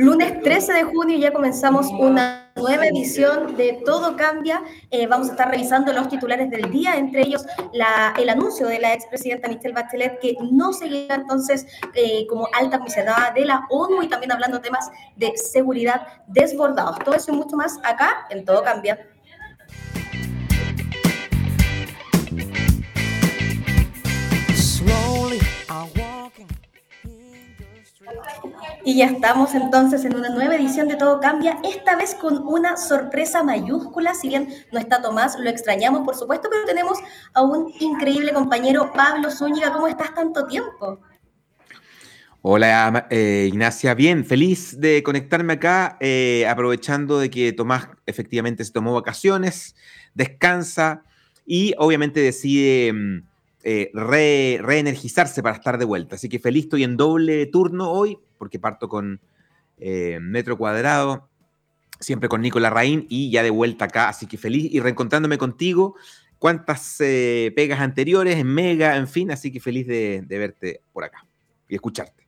Lunes 13 de junio ya comenzamos una nueva edición de Todo Cambia. Eh, vamos a estar revisando los titulares del día, entre ellos el anuncio de la expresidenta Michelle Bachelet que no seguirá entonces eh, como alta comisionada de la ONU y también hablando temas de seguridad desbordados. Todo eso y mucho más acá en Todo Cambia. Y ya estamos entonces en una nueva edición de Todo Cambia, esta vez con una sorpresa mayúscula, si bien no está Tomás, lo extrañamos por supuesto, pero tenemos a un increíble compañero, Pablo Zúñiga, ¿cómo estás tanto tiempo? Hola eh, Ignacia, bien, feliz de conectarme acá, eh, aprovechando de que Tomás efectivamente se tomó vacaciones, descansa y obviamente decide eh, reenergizarse para estar de vuelta. Así que feliz, estoy en doble turno hoy, porque parto con eh, Metro Cuadrado, siempre con Nicolás Raín y ya de vuelta acá. Así que feliz y reencontrándome contigo. Cuántas eh, pegas anteriores en Mega, en fin, así que feliz de verte por acá y escucharte.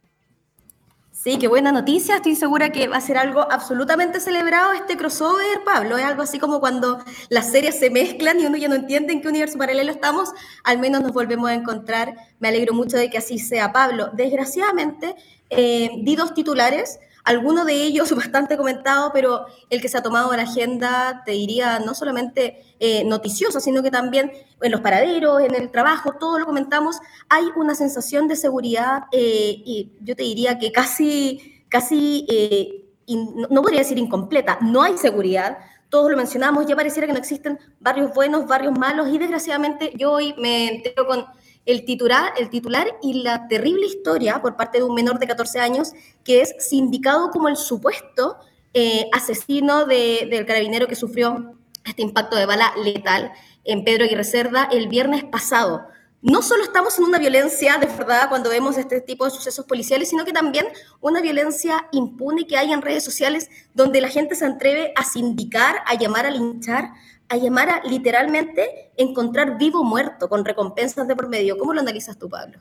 Sí, qué buena noticia. Estoy segura que va a ser algo absolutamente celebrado este crossover, Pablo. Es algo así como cuando las series se mezclan y uno ya no entiende en qué universo paralelo estamos. Al menos nos volvemos a encontrar. Me alegro mucho de que así sea, Pablo. Desgraciadamente, eh, di dos titulares alguno de ellos bastante comentado, pero el que se ha tomado la agenda, te diría, no solamente eh, noticioso, sino que también en los paraderos, en el trabajo, todo lo comentamos, hay una sensación de seguridad eh, y yo te diría que casi, casi, eh, no podría decir incompleta, no hay seguridad. Todos lo mencionamos, ya pareciera que no existen barrios buenos, barrios malos, y desgraciadamente yo hoy me entero con el titular, el titular y la terrible historia por parte de un menor de 14 años que es sindicado como el supuesto eh, asesino del carabinero que sufrió este impacto de bala letal en Pedro Aguirre Cerda el viernes pasado. No solo estamos en una violencia de verdad cuando vemos este tipo de sucesos policiales, sino que también una violencia impune que hay en redes sociales donde la gente se atreve a sindicar, a llamar a linchar a llamar a literalmente encontrar vivo o muerto con recompensas de por medio. ¿Cómo lo analizas tú, Pablo?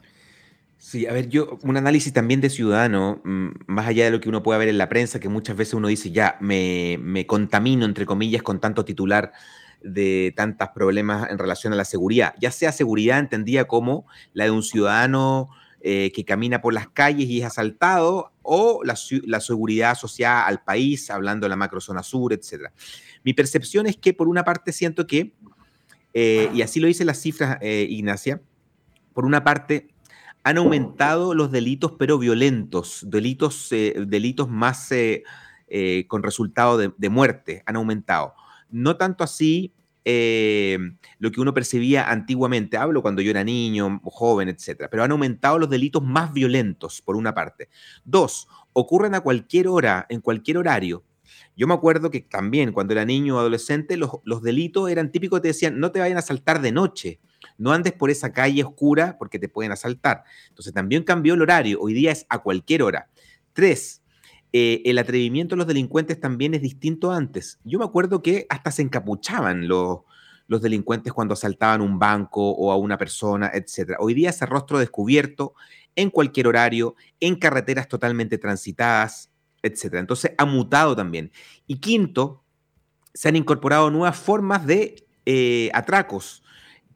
Sí, a ver, yo, un análisis también de ciudadano, mm, más allá de lo que uno puede ver en la prensa, que muchas veces uno dice, ya, me, me contamino, entre comillas, con tanto titular de tantos problemas en relación a la seguridad, ya sea seguridad entendida como la de un ciudadano eh, que camina por las calles y es asaltado, o la, la, seguridad asociada al país, hablando de la macrozona sur, etcétera. Mi percepción es que por una parte siento que, eh, y así lo dicen las cifras, eh, Ignacia, por una parte han aumentado los delitos pero violentos, delitos, eh, delitos más con resultado de, muerte, han aumentado. No tanto así lo que uno percibía antiguamente, hablo cuando yo era niño, joven, etcétera, pero han aumentado los delitos más violentos, por una parte. Dos, ocurren a cualquier hora, en cualquier horario. Yo me acuerdo que también cuando era niño o adolescente, los, delitos eran típicos, te decían, no te vayan a asaltar de noche, no andes por esa calle oscura porque te pueden asaltar. Entonces también cambió el horario, hoy día es a cualquier hora. Tres, eh, el atrevimiento de los delincuentes también es distinto antes. Yo me acuerdo que hasta se encapuchaban los, los delincuentes cuando asaltaban un banco o a una persona, etc. Hoy día ese rostro descubierto en cualquier horario, en carreteras totalmente transitadas, etcétera. Entonces ha mutado también. Y quinto, se han incorporado nuevas formas de eh, atracos,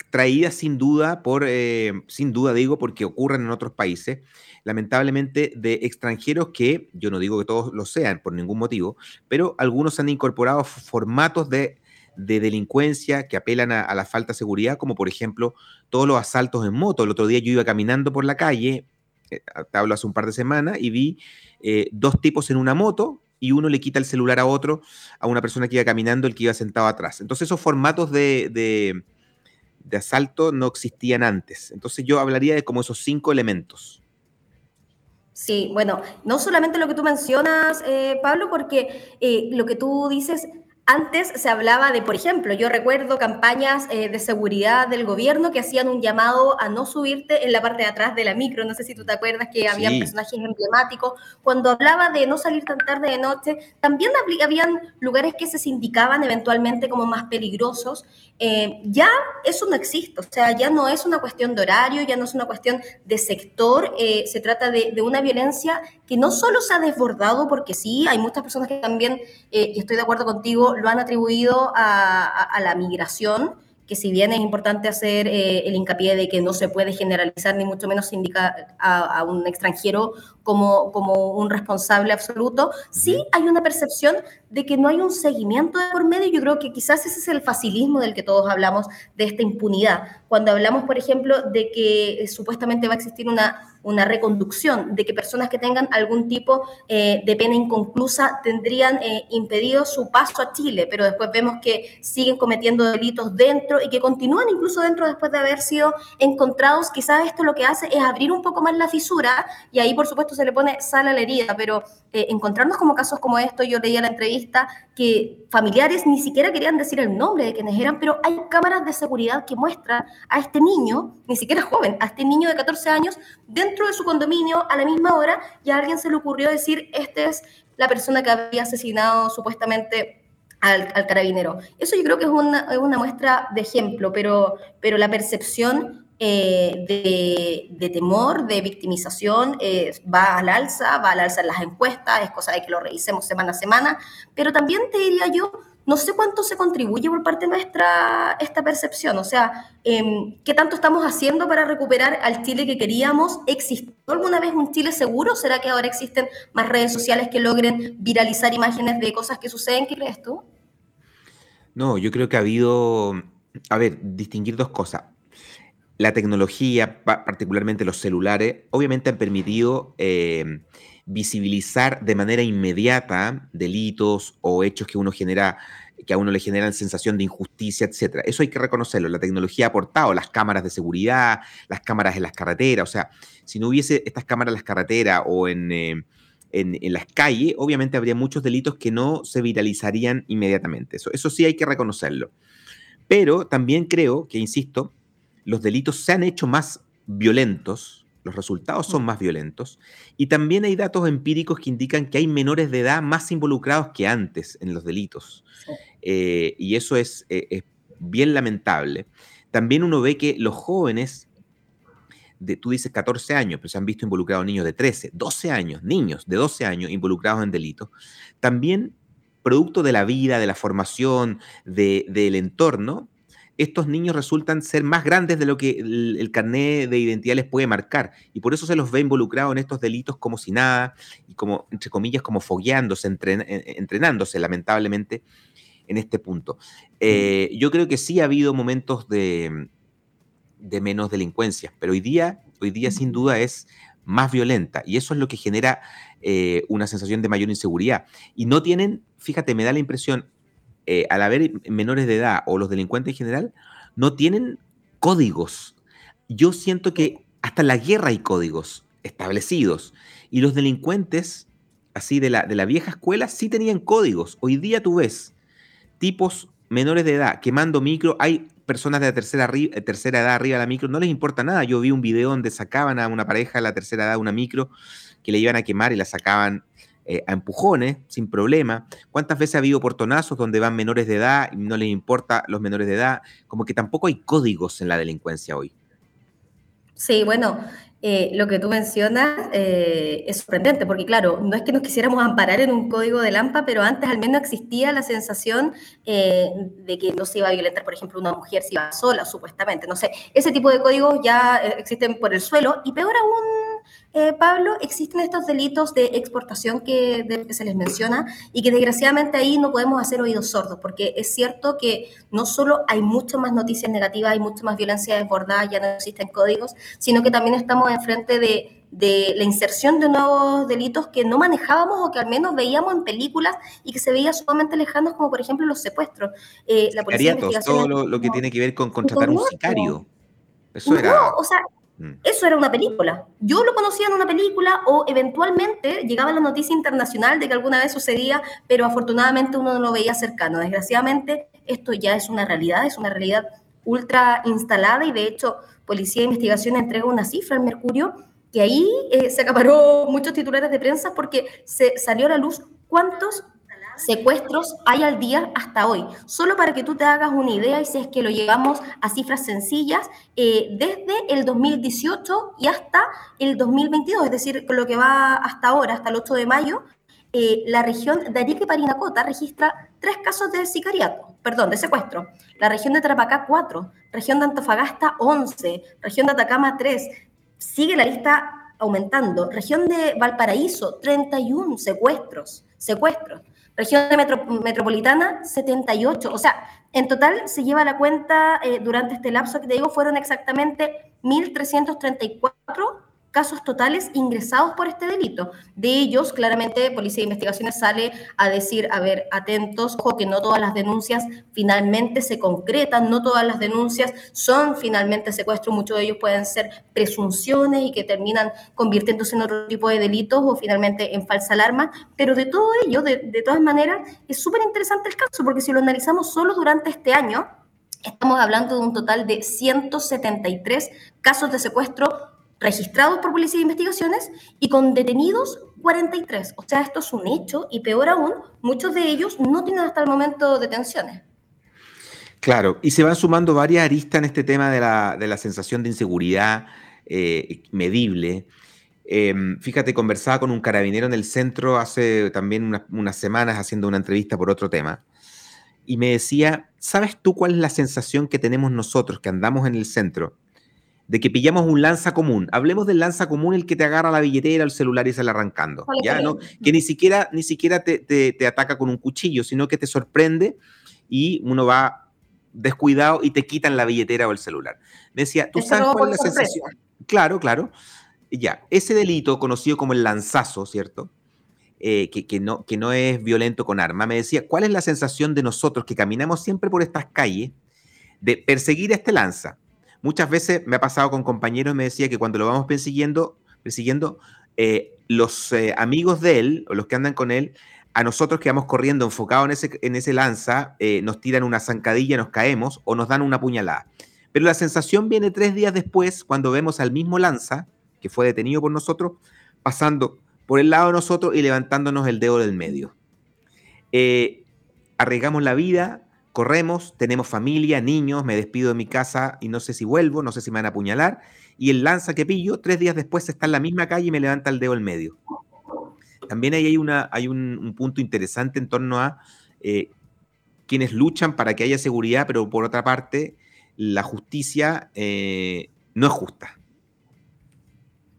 traídas sin duda por, eh, sin duda digo, porque ocurren en otros países, lamentablemente de extranjeros que, yo no digo que todos lo sean por ningún motivo, pero algunos han incorporado formatos de, delincuencia que apelan a, la falta de seguridad, como por ejemplo todos los asaltos en moto. El otro día yo iba caminando por la calle te hablo hace un par de semanas, y vi dos tipos en una moto y uno le quita el celular a otro, a una persona que iba caminando, el que iba sentado atrás. Entonces esos formatos de, de, asalto no existían antes. Entonces yo hablaría de como esos cinco elementos. Sí, bueno, no solamente lo que tú mencionas, eh, Pablo, porque eh, lo que tú dices antes se hablaba de, por ejemplo, yo recuerdo campañas eh, de seguridad del gobierno que hacían un llamado a no subirte en la parte de atrás de la micro. No sé si tú te acuerdas que había personajes emblemáticos. Cuando hablaba de no salir tan tarde de noche, también habían lugares que se indicaban eventualmente como más peligrosos. Eh, ya eso no existe, o sea, ya no es una cuestión de horario, ya no es una cuestión de sector, eh, se trata de, de, una violencia que no solo se ha desbordado, porque sí, hay muchas personas que también, y estoy de acuerdo contigo, lo han atribuido a, la migración, que si bien es importante hacer eh, el hincapié de que no se puede generalizar ni mucho menos indicar a, un extranjero como, como un responsable absoluto, sí hay una percepción de que no hay un seguimiento de por medio. Yo creo que quizás ese es el facilismo del que todos hablamos de esta impunidad. Cuando hablamos, por ejemplo, de que eh, supuestamente va a existir una una reconducción, de que personas que tengan algún tipo eh, de pena inconclusa tendrían eh, impedido su paso a Chile, pero después vemos que siguen cometiendo delitos dentro y que continúan incluso dentro después de haber sido encontrados. Quizás esto lo que hace es abrir un poco más la fisura y ahí por supuesto se le pone sal a la herida, pero eh, encontrarnos como casos como estos, yo leía la entrevista que familiares ni siquiera querían decir el nombre de quienes eran, pero hay cámaras de seguridad que muestran a este niño, ni siquiera joven, a este niño de 14 años, dentro dentro de su condominio a la misma hora y a alguien se le ocurrió decir, este es la persona que había asesinado supuestamente al, carabinero. Eso yo creo que es una, muestra de ejemplo, pero, pero la percepción eh, de, temor, de victimización, eh, va al alza, va al alza en las encuestas, es cosa de que lo revisemos semana a semana, pero también te diría yo, no sé cuánto se contribuye por parte nuestra esta percepción, o sea, em, ¿qué tanto estamos haciendo para recuperar al Chile que queríamos? ¿Existió alguna vez un Chile seguro? ¿Será que ahora existen más redes sociales que logren viralizar imágenes de cosas que suceden? ¿Qué crees tú? No, yo creo que ha habido, a ver, distinguir dos cosas. La tecnología, particularmente los celulares, obviamente han permitido... Eh, visibilizar de manera inmediata delitos o hechos que uno genera que a uno le generan sensación de injusticia, etcétera. Eso hay que reconocerlo. La tecnología ha aportado las cámaras de seguridad, las cámaras en las carreteras. O sea, si no hubiese estas cámaras en las carreteras o en, eh, en, las calles, obviamente habría muchos delitos que no se viralizarían inmediatamente. Eso, eso sí hay que reconocerlo. Pero también creo que, insisto, los delitos se han hecho más violentos los resultados son mm. más violentos. Y también hay datos empíricos que indican que hay menores de edad más involucrados que antes en los delitos. Eh, y eso eh, es, bien lamentable. También uno ve que los jóvenes, de, tú dices 14 años, pero se han visto involucrados niños de 13, 12 años, niños de 12 años involucrados en delitos. También producto de la vida, de la formación, del entorno, estos niños resultan ser más grandes de lo que el, carnet de identidad les puede marcar. Y por eso se los ve involucrados en estos delitos como si nada, y como, entre comillas, como fogueándose, entrenándose, lamentablemente, en este punto. Eh, yo creo que sí ha habido momentos de, de menos delincuencia, pero hoy día, hoy día sin duda es más violenta y eso es lo que genera eh, una sensación de mayor inseguridad. Y no tienen, fíjate, me da la impresión, eh, al haber menores de edad o los delincuentes en general, no tienen códigos. Yo siento que hasta en la guerra hay códigos establecidos y los delincuentes, así de la, de la vieja escuela, sí tenían códigos. Hoy día tú ves tipos menores de edad quemando micro, hay personas de la tercera, tercera edad arriba de la micro, no les importa nada. Yo vi un video donde sacaban a una pareja de la tercera edad una micro que le iban a quemar y la sacaban eh, a empujones, sin problema. ¿Cuántas veces ha habido portonazos donde van menores de edad y no les importa los menores de edad? Como que tampoco hay códigos en la delincuencia hoy. Sí, bueno, eh, lo que tú mencionas eh, es sorprendente, porque claro, no es que nos quisiéramos amparar en un código de Lampa, pero antes al menos existía la sensación de que no se iba a violentar, por ejemplo, una mujer si iba sola, supuestamente. No sé, ese tipo de códigos ya existen por el suelo y peor aún eh, Pablo, existen estos delitos de exportación que, se les menciona y que desgraciadamente ahí no podemos hacer oídos sordos, porque es cierto que no solo hay mucho más noticias negativas, hay mucha más violencia desbordada, ya no existen códigos, sino que también estamos enfrente de, de la inserción de nuevos delitos que no manejábamos o que al menos veíamos en películas y que se veían sumamente lejanos, como por ejemplo los secuestros. Eh, la policía todo lo, que tiene que ver con contratar un sicario. Eso era... o sea. Eso era una película. Yo lo conocía en una película o eventualmente llegaba la noticia internacional de que alguna vez sucedía, pero afortunadamente uno no lo veía cercano. Desgraciadamente, esto ya es una realidad, es una realidad ultra instalada y de hecho Policía de Investigación entrega una cifra al Mercurio que ahí eh, se acaparó muchos titulares de prensa porque se salió a la luz cuántos secuestros hay al día hasta hoy. Solo para que tú te hagas una idea y si es que lo llevamos a cifras sencillas, eh, desde el 2018 y hasta el 2022, es decir, lo que va hasta ahora, hasta el 8 de mayo, eh, la región de Arica y Parinacota registra tres casos de sicariato, perdón, de secuestro. La región de Tarapacá, cuatro. Región de Antofagasta, 11. Región de Atacama, tres. Sigue la lista aumentando. Región de Valparaíso, 31 secuestros. Secuestros. Región de Metropolitana, 78. O sea, en total se lleva la cuenta eh, durante este lapso que te digo, fueron exactamente 1.334 casos totales ingresados por este delito. De ellos, claramente, Policía de Investigaciones sale a decir, a ver, atentos, ojo que no todas las denuncias finalmente se concretan, no todas las denuncias son finalmente secuestros, muchos de ellos pueden ser presunciones y que terminan convirtiéndose en otro tipo de delitos o finalmente en falsa alarma, pero de todo ello, de, de todas maneras, es súper interesante el caso, porque si lo analizamos solo durante este año, estamos hablando de un total de 173 casos de secuestro registrados por Policía de Investigaciones y con detenidos 43. O sea, esto es un hecho y peor aún, muchos de ellos no tienen hasta el momento detenciones. Claro, y se van sumando varias aristas en este tema de la, sensación de inseguridad eh, medible. Em, fíjate, conversaba con un carabinero en el centro hace también unas semanas haciendo una entrevista por otro tema y me decía, ¿sabes tú cuál es la sensación que tenemos nosotros que andamos en el centro? De que pillamos un lanza común. Hablemos del lanza común, el que te agarra la billetera, el celular y sale arrancando. ¿ya? ¿no? Que ni siquiera, ni siquiera te, te, ataca con un cuchillo, sino que te sorprende y uno va descuidado y te quitan la billetera o el celular. Me decía, ¿tú sabes cuál es la sensación? Claro, claro. Ya, ese delito conocido como el lanzazo, ¿cierto? Eh, que, que, no, que no es violento con arma. Me decía, ¿cuál es la sensación de nosotros que caminamos siempre por estas calles de perseguir a este lanza? Muchas veces me ha pasado con compañeros me decía que cuando lo vamos persiguiendo, persiguiendo eh, los eh, amigos de él o los que andan con él, a nosotros que vamos corriendo enfocados en ese, en ese lanza, eh, nos tiran una zancadilla, nos caemos o nos dan una puñalada. Pero la sensación viene tres días después cuando vemos al mismo lanza, que fue detenido por nosotros, pasando por el lado de nosotros y levantándonos el dedo del medio. arriesgamos la vida, corremos, tenemos familia, niños, me despido de mi casa y no sé si vuelvo, no sé si me van a apuñalar. Y el lanza que pillo, tres días después está en la misma calle y me levanta el dedo en medio. También ahí hay, una, hay un, punto interesante en torno a eh, quienes luchan para que haya seguridad, pero por otra parte, la justicia eh, no es justa.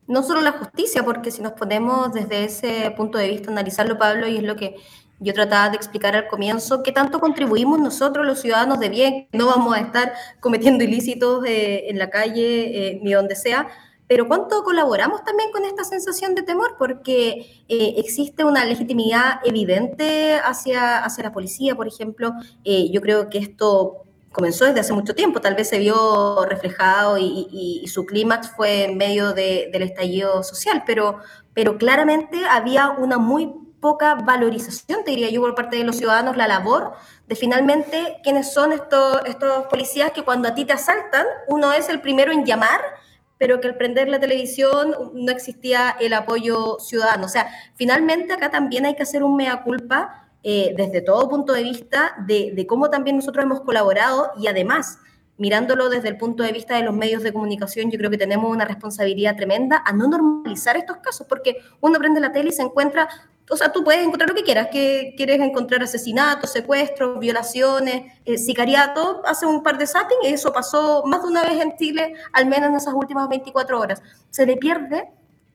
No solo la justicia, porque si nos ponemos desde ese punto de vista analizarlo, Pablo, y es lo que yo trataba de explicar al comienzo qué tanto contribuimos nosotros, los ciudadanos de bien, no vamos a estar cometiendo ilícitos eh, en la calle eh, ni donde sea, pero cuánto colaboramos también con esta sensación de temor, porque eh, existe una legitimidad evidente hacia, hacia la policía, por ejemplo. yo creo que esto comenzó desde hace mucho tiempo, tal vez se vio reflejado y, su clímax fue en medio del estallido social, pero, pero claramente había una muy poca valorización, te diría yo, por parte de los ciudadanos, la labor de finalmente quiénes son estos, estos policías que cuando a ti te asaltan, uno es el primero en llamar, pero que al prender la televisión no existía el apoyo ciudadano. O sea, finalmente acá también hay que hacer un mea culpa eh, desde todo punto de vista de, de cómo también nosotros hemos colaborado y además mirándolo desde el punto de vista de los medios de comunicación, yo creo que tenemos una responsabilidad tremenda a no normalizar estos casos, porque uno prende la tele y se encuentra o sea, tú puedes encontrar lo que quieras, que quieres encontrar asesinatos, secuestros, violaciones, eh, sicariato, hace un par de zapping, eso pasó más de una vez en Chile, al menos en esas últimas 24 horas. Se le pierde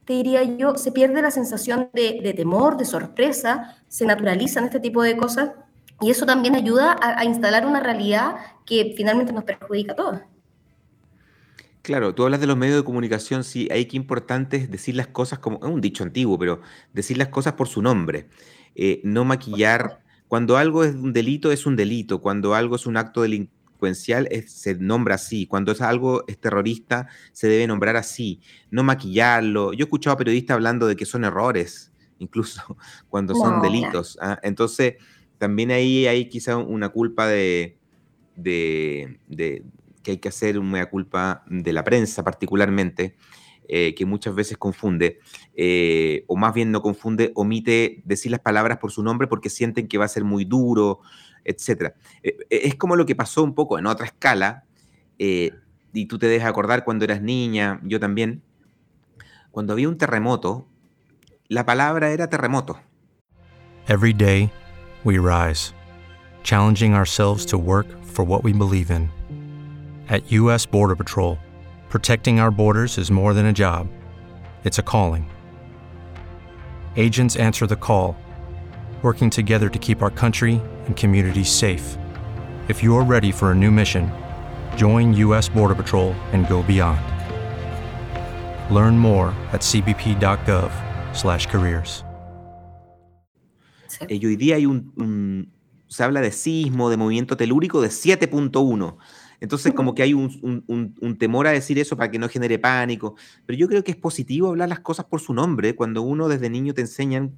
te diría yo, se pierde la sensación de, temor, de sorpresa, se naturalizan este tipo de cosas y eso también ayuda a, instalar una realidad que finalmente nos perjudica a todos. Claro, tú hablas de los medios de comunicación, sí, hay que importante es decir las cosas como, es un dicho antiguo, pero decir las cosas por su nombre, eh, no maquillar. Cuando algo es un delito, es un delito. Cuando algo es un acto delincuencial, se nombra así. Cuando es algo es terrorista, se debe nombrar así. No maquillarlo. Yo he escuchado a periodistas hablando de que son errores, incluso cuando son delitos. ¿ah? Entonces, también ahí hay quizá una culpa de, de, que hay que hacer una culpa de la prensa particularmente, eh, que muchas veces confunde, eh, o más bien no confunde, omite decir las palabras por su nombre porque sienten que va a ser muy duro, etc. Eh, es como lo que pasó un poco en otra escala, y tú te dejas acordar cuando eras niña, yo también, cuando había un terremoto, la palabra era terremoto. Every day we rise, challenging ourselves to work for what we believe in. At U.S. Border Patrol, protecting our borders is more than a job, it's a calling. Agents answer the call, working together to keep our country and communities safe. If you are ready for a new mission, join U.S. Border Patrol and go beyond. Learn more at cbp.gov/careers. Eh, hoy día hay un, un, se habla de sismo, de movimiento telúrico de 7.1. Entonces, como que hay un, temor a decir eso para que no genere pánico. Pero yo creo que es positivo hablar las cosas por su nombre. Cuando uno desde niño te enseñan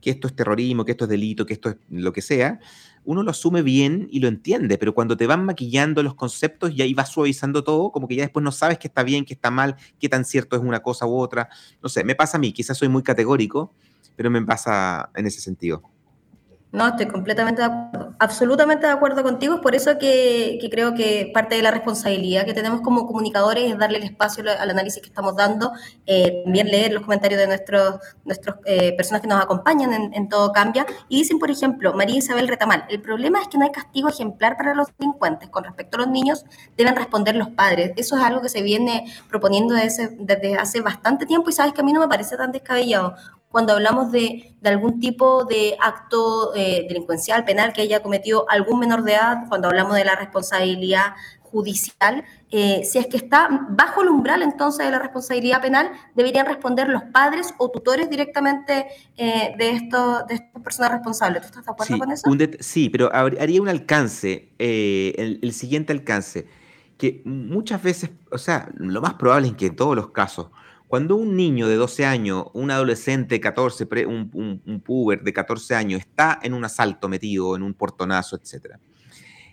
que esto es terrorismo, que esto es delito, que esto es lo que sea, uno lo asume bien y lo entiende. Pero cuando te van maquillando los conceptos y ahí vas suavizando todo, como que ya después no sabes qué está bien, qué está mal, qué tan cierto es una cosa u otra. No sé, me pasa a mí, quizás soy muy categórico, pero me pasa en ese sentido. No, estoy completamente de acuerdo, absolutamente de acuerdo contigo. Es por eso que, creo que parte de la responsabilidad que tenemos como comunicadores es darle el espacio al análisis que estamos dando, eh, también leer los comentarios de nuestros, nuestros eh, personas que nos acompañan en, Todo Cambia. Y dicen, por ejemplo, María Isabel Retamal, el problema es que no hay castigo ejemplar para los delincuentes. Con respecto a los niños, deben responder los padres. Eso es algo que se viene proponiendo desde, desde hace bastante tiempo y sabes que a mí no me parece tan descabellado cuando hablamos de, algún tipo de acto eh, delincuencial, penal que haya cometido algún menor de edad, cuando hablamos de la responsabilidad judicial, eh, si es que está bajo el umbral entonces de la responsabilidad penal, deberían responder los padres o tutores directamente eh, de, esto, de estas personas responsables. ¿Tú estás de acuerdo con eso? sí, pero haría un alcance, el, el, siguiente alcance, que muchas veces, o sea, lo más probable es que en todos los casos, cuando un niño de 12 años, un adolescente 14, un, un, puber de 14 años está en un asalto metido, en un portonazo, etc.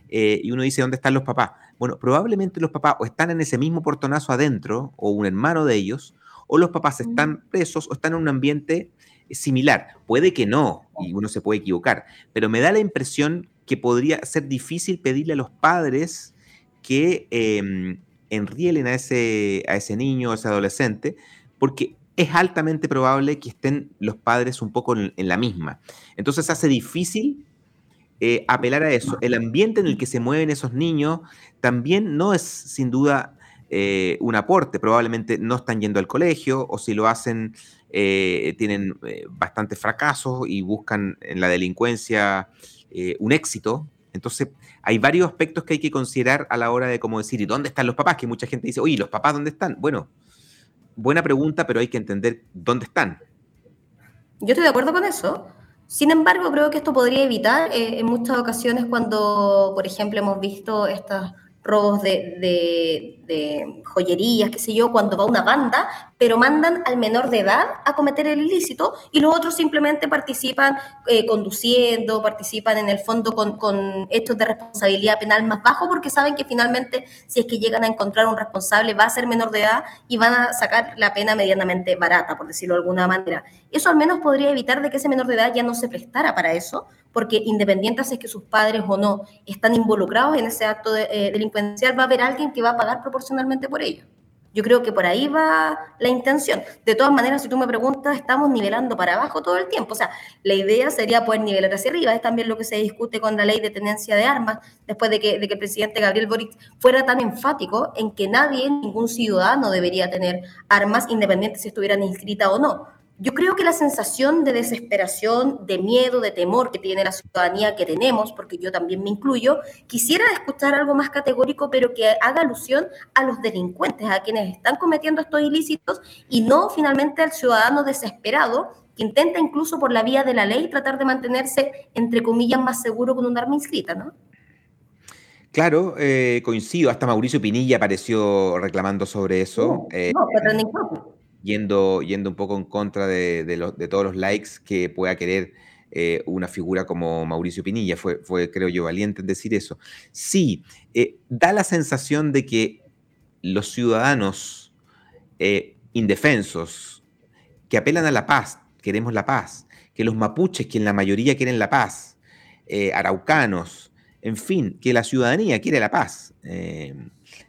Eh, y uno dice, ¿dónde están los papás? Bueno, probablemente los papás o están en ese mismo portonazo adentro, o un hermano de ellos, o los papás están presos o están en un ambiente similar. Puede que no, y uno se puede equivocar, pero me da la impresión que podría ser difícil pedirle a los padres que em, enrielen a ese, a ese niño, a ese adolescente, porque es altamente probable que estén los padres un poco en, la misma. Entonces hace difícil eh, apelar a eso. El ambiente en el que se mueven esos niños también no es sin duda eh, un aporte. Probablemente no están yendo al colegio o si lo hacen eh, tienen bastantes fracasos y buscan en la delincuencia un éxito. Entonces hay varios aspectos que hay que considerar a la hora de cómo decir, ¿y dónde están los papás? Que mucha gente dice, oye, ¿los papás dónde están? Bueno, buena pregunta, pero hay que entender dónde están. Yo estoy de acuerdo con eso. Sin embargo, creo que esto podría evitar eh, en muchas ocasiones cuando, por ejemplo, hemos visto estas robos de, joyerías, qué sé yo, cuando va una banda, pero mandan al menor de edad a cometer el ilícito y los otros simplemente participan eh, conduciendo, participan en el fondo con, con hechos de responsabilidad penal más bajo porque saben que finalmente si es que llegan a encontrar un responsable va a ser menor de edad y van a sacar la pena medianamente barata, por decirlo de alguna manera. Eso al menos podría evitar de que ese menor de edad ya no se prestara para eso, porque independiente si es que sus padres o no están involucrados en ese acto de, eh, delincuencial, va a haber alguien que va a pagar proporcionalmente por ello. Yo creo que por ahí va la intención. De todas maneras, si tú me preguntas, estamos nivelando para abajo todo el tiempo. O sea, la idea sería poder nivelar hacia arriba. Es también lo que se discute con la ley de tenencia de armas, después de que, el presidente Gabriel Boric fuera tan enfático en que nadie, ningún ciudadano debería tener armas, independiente si estuvieran inscritas o no yo creo que la sensación de desesperación, de miedo, de temor que tiene la ciudadanía que tenemos, porque yo también me incluyo, quisiera escuchar algo más categórico, pero que haga alusión a los delincuentes, a quienes están cometiendo estos ilícitos y no finalmente al ciudadano desesperado que intenta incluso por la vía de la ley tratar de mantenerse, entre comillas, más seguro con un arma inscrita, ¿no? Claro, eh, coincido. Hasta Mauricio Pinilla apareció reclamando sobre eso. No, eh, no, yendo, yendo un poco en contra de, de, todos los likes que pueda querer eh, una figura como Mauricio Pinilla. Fue, fue, creo yo, valiente en decir eso. Sí, eh, da la sensación de que los ciudadanos eh, indefensos que apelan a la paz, queremos la paz, que los mapuches, que en la mayoría quieren la paz, araucanos, en fin, que la ciudadanía quiere la paz,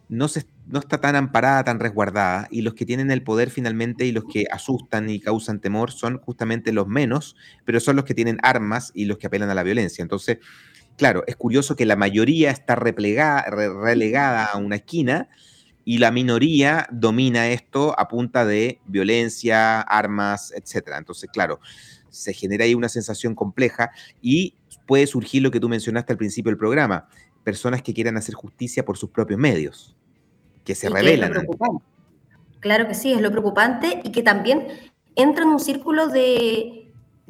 no se, no está tan amparada, tan resguardada, y los que tienen el poder finalmente y los que asustan y causan temor son justamente los menos, pero son los que tienen armas y los que apelan a la violencia. Entonces, claro, es curioso que la mayoría está replegada, relegada a una esquina y la minoría domina esto a punta de violencia, armas, etc. Entonces, claro, se genera ahí una sensación compleja y puede surgir lo que tú mencionaste al principio del programa, personas que quieran hacer justicia por sus propios medios que se revelan. claro que sí, es lo preocupante y que también entra en un círculo de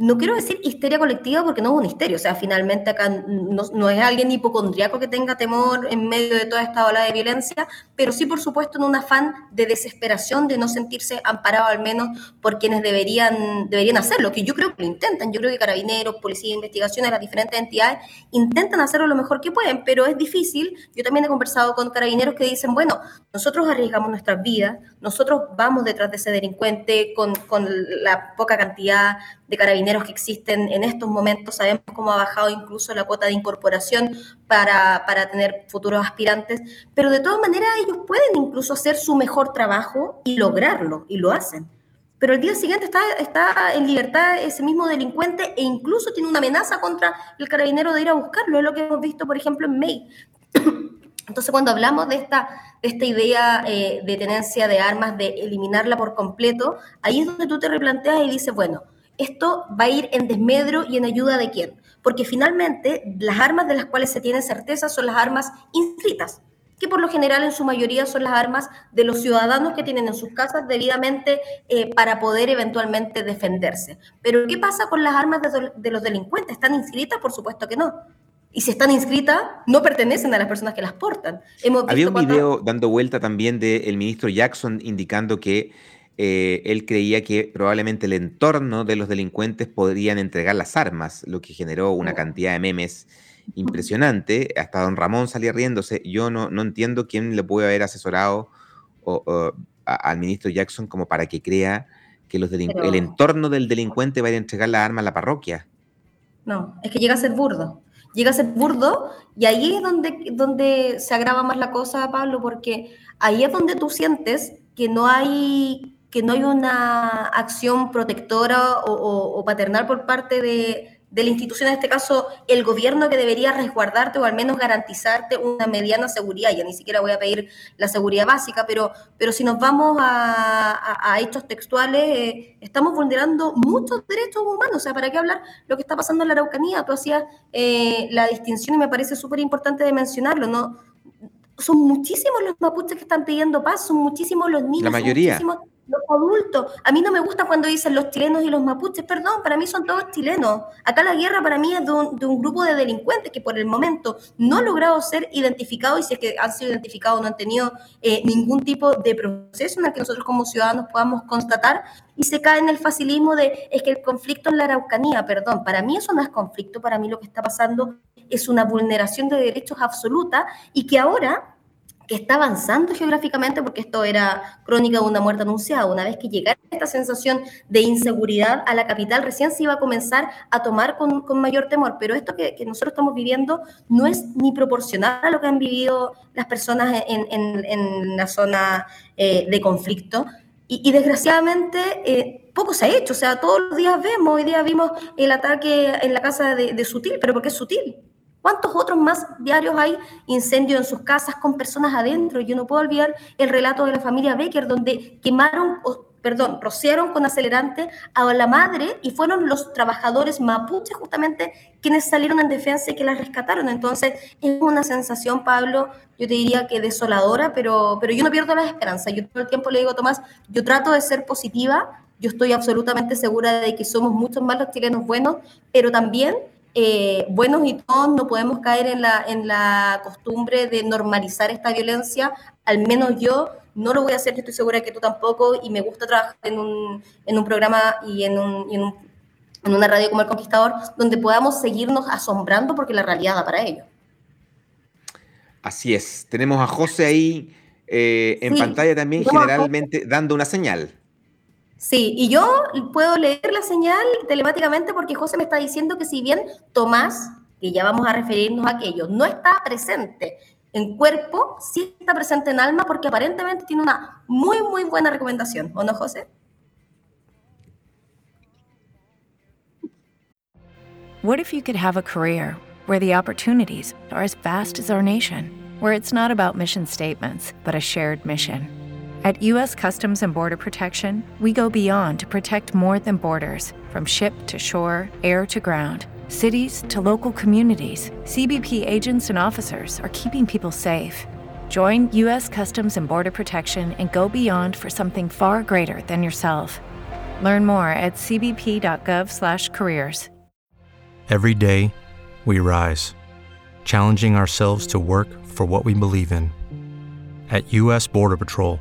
no quiero decir histeria colectiva porque no es un histerio, o sea, finalmente acá no, es alguien hipocondriaco que tenga temor en medio de toda esta ola de violencia, pero sí, por supuesto, en un afán de desesperación, de no sentirse amparado al menos por quienes deberían, deberían hacerlo, que yo creo que lo intentan, yo creo que carabineros, policía investigaciones, las diferentes entidades intentan hacerlo lo mejor que pueden, pero es difícil. Yo también he conversado con carabineros que dicen, bueno, nosotros arriesgamos nuestras vidas, nosotros vamos detrás de ese delincuente con, con la poca cantidad de carabineros que existen en estos momentos. Sabemos cómo ha bajado incluso la cuota de incorporación para, para tener futuros aspirantes, pero de todas maneras ellos pueden incluso hacer su mejor trabajo y lograrlo, y lo hacen. Pero el día siguiente está, está en libertad ese mismo delincuente e incluso tiene una amenaza contra el carabinero de ir a buscarlo. Es lo que hemos visto, por ejemplo, en May. Entonces, cuando hablamos de esta, esta idea eh, de tenencia de armas, de eliminarla por completo, ahí es donde tú te replanteas y dices, bueno, esto va a ir en desmedro y en ayuda de quién. Porque finalmente las armas de las cuales se tiene certeza son las armas inscritas, que por lo general en su mayoría son las armas de los ciudadanos que tienen en sus casas debidamente eh, para poder eventualmente defenderse. Pero ¿qué pasa con las armas de, los delincuentes? ¿Están inscritas? Por supuesto que no. Y si están inscritas, no pertenecen a las personas que las portan. Había un video dando vuelta también del ministro Jackson indicando que eh, él creía que probablemente el entorno de los delincuentes podrían entregar las armas, lo que generó una oh. cantidad de memes impresionante. Hasta don Ramón salía riéndose. Yo no, no entiendo quién le puede haber asesorado al ministro Jackson como para que crea que los el entorno del delincuente va a entregar la arma a la parroquia. No, es que llega a ser burdo. Llega a ser burdo y ahí es donde, donde se agrava más la cosa, Pablo, porque ahí es donde tú sientes que no hay que no hay una acción protectora o, paternal por parte de, la institución, en este caso el gobierno, que debería resguardarte o al menos garantizarte una mediana seguridad. Ya ni siquiera voy a pedir la seguridad básica, pero, pero si nos vamos a, hechos textuales, eh, estamos vulnerando muchos derechos humanos. O sea, ¿para qué hablar lo que está pasando en la Araucanía? Tú hacías eh, la distinción y me parece súper importante de mencionarlo, ¿no? Son muchísimos los mapuches que están pidiendo paz, son muchísimos los niños. La mayoría los adultos. A mí no me gusta cuando dicen los chilenos y los mapuches, perdón, para mí son todos chilenos. Acá la guerra para mí es de un, grupo de delincuentes que por el momento no han logrado ser identificados y si es que han sido identificados no han tenido eh, ningún tipo de proceso en el que nosotros como ciudadanos podamos constatar y se cae en el facilismo de es que el conflicto en la Araucanía, perdón, para mí eso no es conflicto, para mí lo que está pasando es una vulneración de derechos absoluta y que ahora que está avanzando geográficamente, porque esto era crónica de una muerte anunciada. Una vez que llegara esta sensación de inseguridad a la capital, recién se iba a comenzar a tomar con, mayor temor. Pero esto que, nosotros estamos viviendo no es ni proporcional a lo que han vivido las personas en, la zona eh, de conflicto. Y, desgraciadamente eh, poco se ha hecho. O sea, todos los días vemos, hoy día vimos el ataque en la casa de, de Sutil, pero ¿por qué es Sutil? ¿Cuántos otros más diarios hay incendios en sus casas con personas adentro? Yo no puedo olvidar el relato de la familia Becker, donde quemaron, perdón, rociaron con acelerante a la madre y fueron los trabajadores mapuches justamente quienes salieron en defensa y que la rescataron. Entonces, es una sensación, Pablo, yo te diría que desoladora, pero, pero yo no pierdo la esperanza. Yo todo el tiempo le digo, Tomás, yo trato de ser positiva, yo estoy absolutamente segura de que somos muchos más los chilenos buenos, pero también eh, buenos y todos no podemos caer en la, en la costumbre de normalizar esta violencia, al menos yo no lo voy a hacer, estoy segura que tú tampoco, y me gusta trabajar en un, en un programa y en, un, en, en, una radio como El Conquistador, donde podamos seguirnos asombrando porque la realidad da para ello. Así es, tenemos a José ahí eh, en pantalla también, generalmente dando una señal. Sí, y yo puedo leer la señal telemáticamente porque José me está diciendo que si bien Tomás, que ya vamos a referirnos a aquello, no está presente en cuerpo, sí está presente en alma porque aparentemente tiene una muy, muy buena recomendación. ¿O no, José? What if you could have a career where the opportunities are as vast as our nation, where it's not about mission statements, but a shared mission? At U.S. Customs and Border Protection, we go beyond to protect more than borders from ship to shore, air to ground, cities to local communities. CBP agents and officers are keeping people safe. Join U.S. Customs and Border Protection and go beyond for something far greater than yourself. Learn more at cbp.gov/careers. Every day, we rise, challenging ourselves to work for what we believe in. At U.S. Border Patrol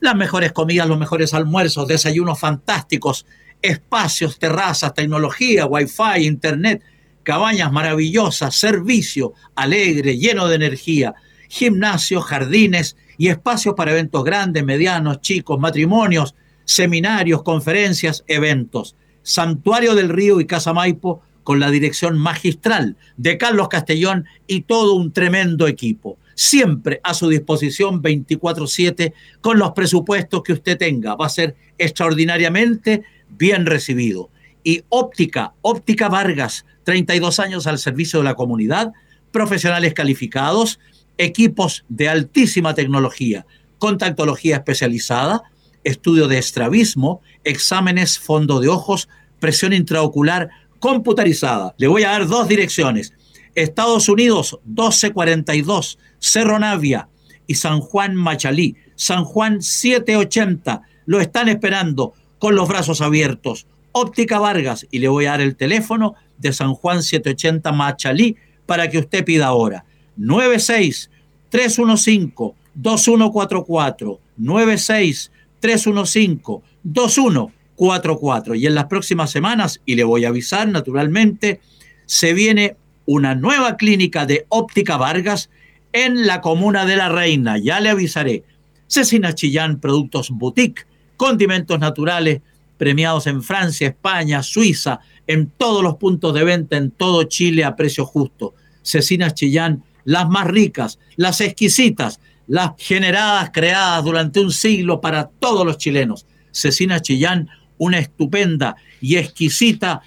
las mejores comidas, los mejores almuerzos, desayunos fantásticos, espacios, terrazas, tecnología, wifi, internet, cabañas maravillosas, servicio alegre, lleno de energía, gimnasio, jardines y espacios para eventos grandes, medianos, chicos, matrimonios, seminarios, conferencias, eventos. Santuario del Río y Casa Maipo con la dirección magistral de Carlos Castellón y todo un tremendo equipo siempre a su disposición 24/7 con los presupuestos que usted tenga. Va a ser extraordinariamente bien recibido. Y óptica, óptica Vargas, 32 años al servicio de la comunidad, profesionales calificados, equipos de altísima tecnología, contactología especializada, estudio de estrabismo, exámenes fondo de ojos, presión intraocular computarizada. Le voy a dar dos direcciones. Estados Unidos 1242 Cerro Navia y San Juan Machalí. San Juan 780. Lo están esperando con los brazos abiertos. Óptica Vargas y le voy a dar el teléfono de San Juan 780 Machalí para que usted pida ahora. 96 315 2144 96 315 2144 y en las próximas semanas y le voy a avisar naturalmente se viene una nueva clínica de óptica Vargas en la comuna de La Reina. Ya le avisaré. Cecina Chillán, productos boutique, condimentos naturales, premiados en Francia, España, Suiza, en todos los puntos de venta, en todo Chile a precio justo. Cecina Chillán, las más ricas, las exquisitas, las generadas, creadas durante un siglo para todos los chilenos. Cecina Chillán, una estupenda y exquisita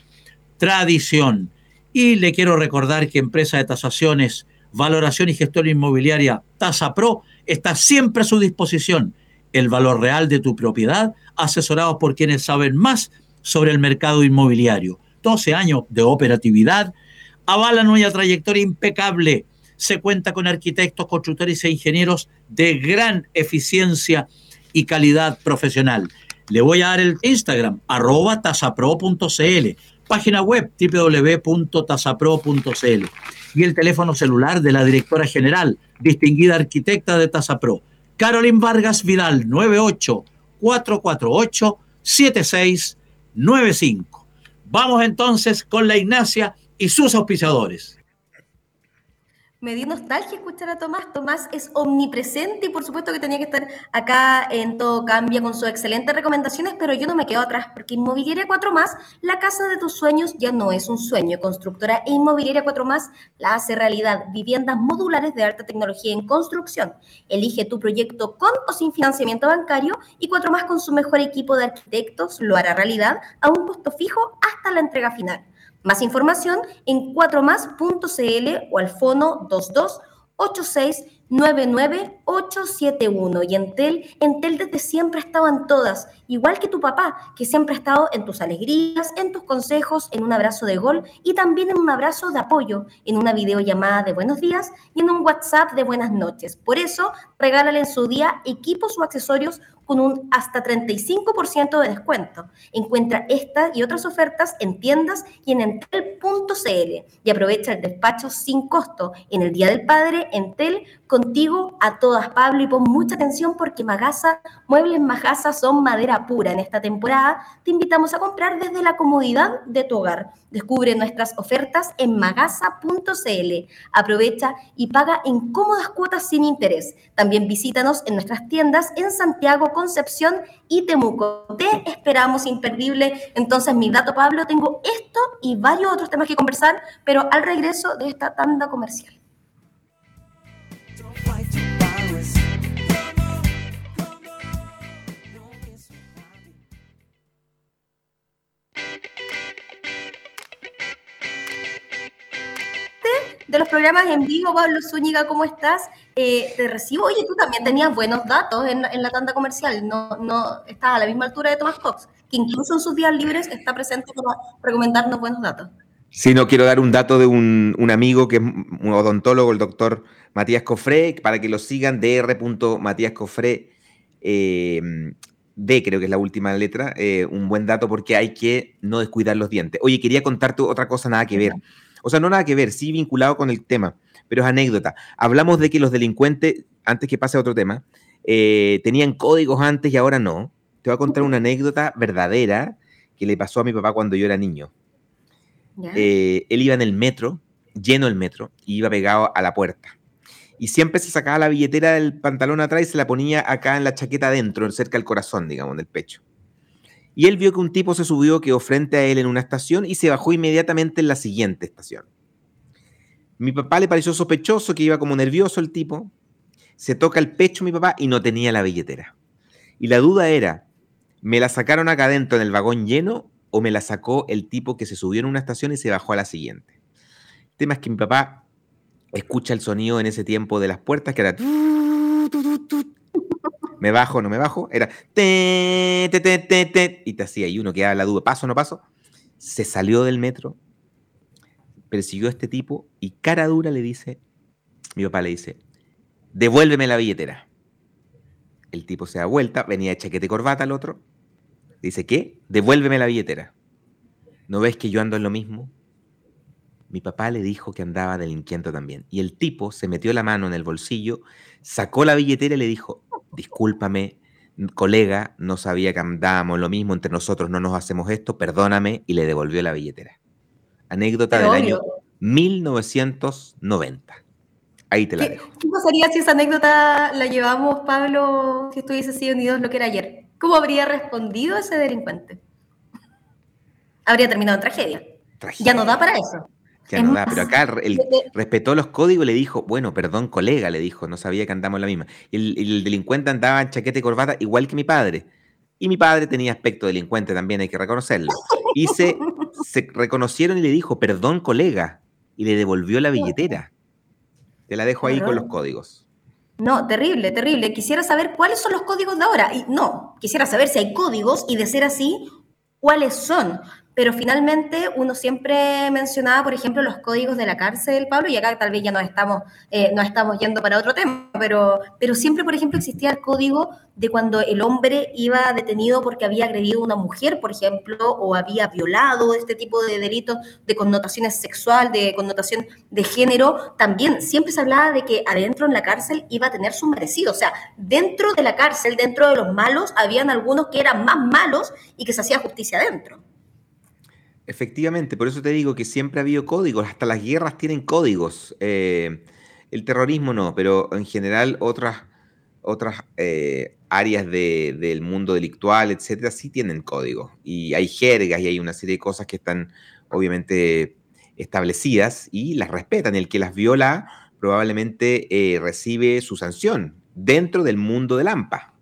tradición. Y le quiero recordar que empresa de tasaciones valoración y gestión inmobiliaria Tasa Pro está siempre a su disposición. El valor real de tu propiedad, asesorados por quienes saben más sobre el mercado inmobiliario. 12 años de operatividad avalan una trayectoria impecable. Se cuenta con arquitectos, constructores e ingenieros de gran eficiencia y calidad profesional. Le voy a dar el Instagram, arroba tasapro.cl, página web www.tasapro.cl y el teléfono celular de la directora general, distinguida arquitecta de Tasapro, Carolyn Vargas Vidal, 98 448 7695. Vamos entonces con la Ignacia y sus auspiciadores. Me dio nostalgia escuchar a Tomás. Tomás es omnipresente y por supuesto que tenía que estar acá en todo cambio con sus excelentes recomendaciones, pero yo no me quedo atrás porque Inmobiliaria 4 Más, la casa de tus sueños ya no es un sueño. Constructora e Inmobiliaria 4 Más la hace realidad. Viviendas modulares de alta tecnología en construcción. Elige tu proyecto con o sin financiamiento bancario y 4 Más con su mejor equipo de arquitectos lo hará realidad a un costo fijo hasta la entrega final. Más información en 4más.cl o al fono 2286 99871. Y Entel, Entel desde siempre ha estado en todas, igual que tu papá, que siempre ha estado en tus alegrías, en tus consejos, en un abrazo de gol y también en un abrazo de apoyo, en una videollamada de buenos días y en un WhatsApp de buenas noches. Por eso, regálale en su día equipos o accesorios con un hasta 35% de descuento. Encuentra estas y otras ofertas en tiendas y en entel.cl y aprovecha el despacho sin costo en el Día del Padre Entel contigo a todas, Pablo, y pon mucha atención porque Magasa, Muebles Magasa son madera pura. En esta temporada te invitamos a comprar desde la comodidad de tu hogar. Descubre nuestras ofertas en magasa.cl. Aprovecha y paga en cómodas cuotas sin interés. También visítanos en nuestras tiendas en Santiago, Concepción y Temuco. Te esperamos imperdible. Entonces, mi dato, Pablo, tengo esto y varios otros temas que conversar, pero al regreso de esta tanda comercial. De los programas en vivo, Pablo Zúñiga, ¿cómo estás? Eh, te recibo. Oye, tú también tenías buenos datos en, la tanda comercial, no, no estás a la misma altura de Thomas Cox, que incluso en sus días libres está presente para recomendarnos buenos datos. Sí, no quiero dar un dato de un, amigo que es un odontólogo, el doctor Matías Cofré, para que lo sigan, dr. Cofré, eh, D creo que es la última letra, eh, un buen dato porque hay que no descuidar los dientes. Oye, quería contarte otra cosa, nada que ver. O sea, no nada que ver, sí vinculado con el tema, pero es anécdota. Hablamos de que los delincuentes, antes que pase a otro tema, eh, tenían códigos antes y ahora no. Te voy a contar una anécdota verdadera que le pasó a mi papá cuando yo era niño. Eh, él iba en el metro, lleno el metro, y iba pegado a la puerta. Y siempre se sacaba la billetera del pantalón atrás y se la ponía acá en la chaqueta adentro, cerca del corazón, digamos, del pecho. Y él vio que un tipo se subió, quedó frente a él en una estación y se bajó inmediatamente en la siguiente estación. Mi papá le pareció sospechoso que iba como nervioso el tipo. Se toca el pecho mi papá y no tenía la billetera. Y la duda era, ¿me la sacaron acá adentro en el vagón lleno o me la sacó el tipo que se subió en una estación y se bajó a la siguiente. El tema es que mi papá escucha el sonido en ese tiempo de las puertas que era... Me bajo, no me bajo. Era... y te hacía, y uno quedaba la duda, ¿paso no paso? Se salió del metro, persiguió a este tipo y cara dura le dice, mi papá le dice, devuélveme la billetera. El tipo se da vuelta, venía de chaquete corbata al otro, Dice, ¿qué? Devuélveme la billetera. ¿No ves que yo ando en lo mismo? Mi papá le dijo que andaba delinquiendo también. Y el tipo se metió la mano en el bolsillo, sacó la billetera y le dijo, discúlpame, colega, no sabía que andábamos lo mismo, entre nosotros no nos hacemos esto, perdóname, y le devolvió la billetera. Anécdota del año 1990. Ahí te la dejo. ¿Qué pasaría si esa anécdota la llevamos, Pablo, si estuviese sido unidos lo que era ayer? ¿Cómo habría respondido ese delincuente? Habría terminado en tragedia. Ya no da para eso. Ya no da, pero acá él respetó los códigos y le dijo, bueno, perdón, colega, le dijo, no sabía que andamos la misma. Y el, delincuente andaba en chaqueta y corbata igual que mi padre. Y mi padre tenía aspecto delincuente también, hay que reconocerlo. Y se, se reconocieron y le dijo, perdón, colega, y le devolvió la billetera. Te la dejo ahí con los códigos. No, terrible, terrible. Quisiera saber cuáles son los códigos de ahora. Y no, quisiera saber si hay códigos y de ser así, cuáles son. Pero finalmente uno siempre mencionaba, por ejemplo, los códigos de la cárcel, Pablo, y acá tal vez ya nos estamos, eh, estamos yendo para otro tema, pero, pero siempre, por ejemplo, existía el código de cuando el hombre iba detenido porque había agredido a una mujer, por ejemplo, o había violado este tipo de delitos de connotaciones sexual, de connotación de género, también siempre se hablaba de que adentro en la cárcel iba a tener su merecido. O sea, dentro de la cárcel, dentro de los malos, habían algunos que eran más malos y que se hacía justicia adentro. Efectivamente, por eso te digo que siempre ha habido códigos, hasta las guerras tienen códigos. Eh, el terrorismo no, pero en general otras, otras eh, áreas del mundo delictual, etcétera, sí tienen códigos. Y hay jergas y hay una serie de cosas que están obviamente establecidas y las respetan. El que las viola probablemente eh, recibe su sanción dentro del mundo del AMPA.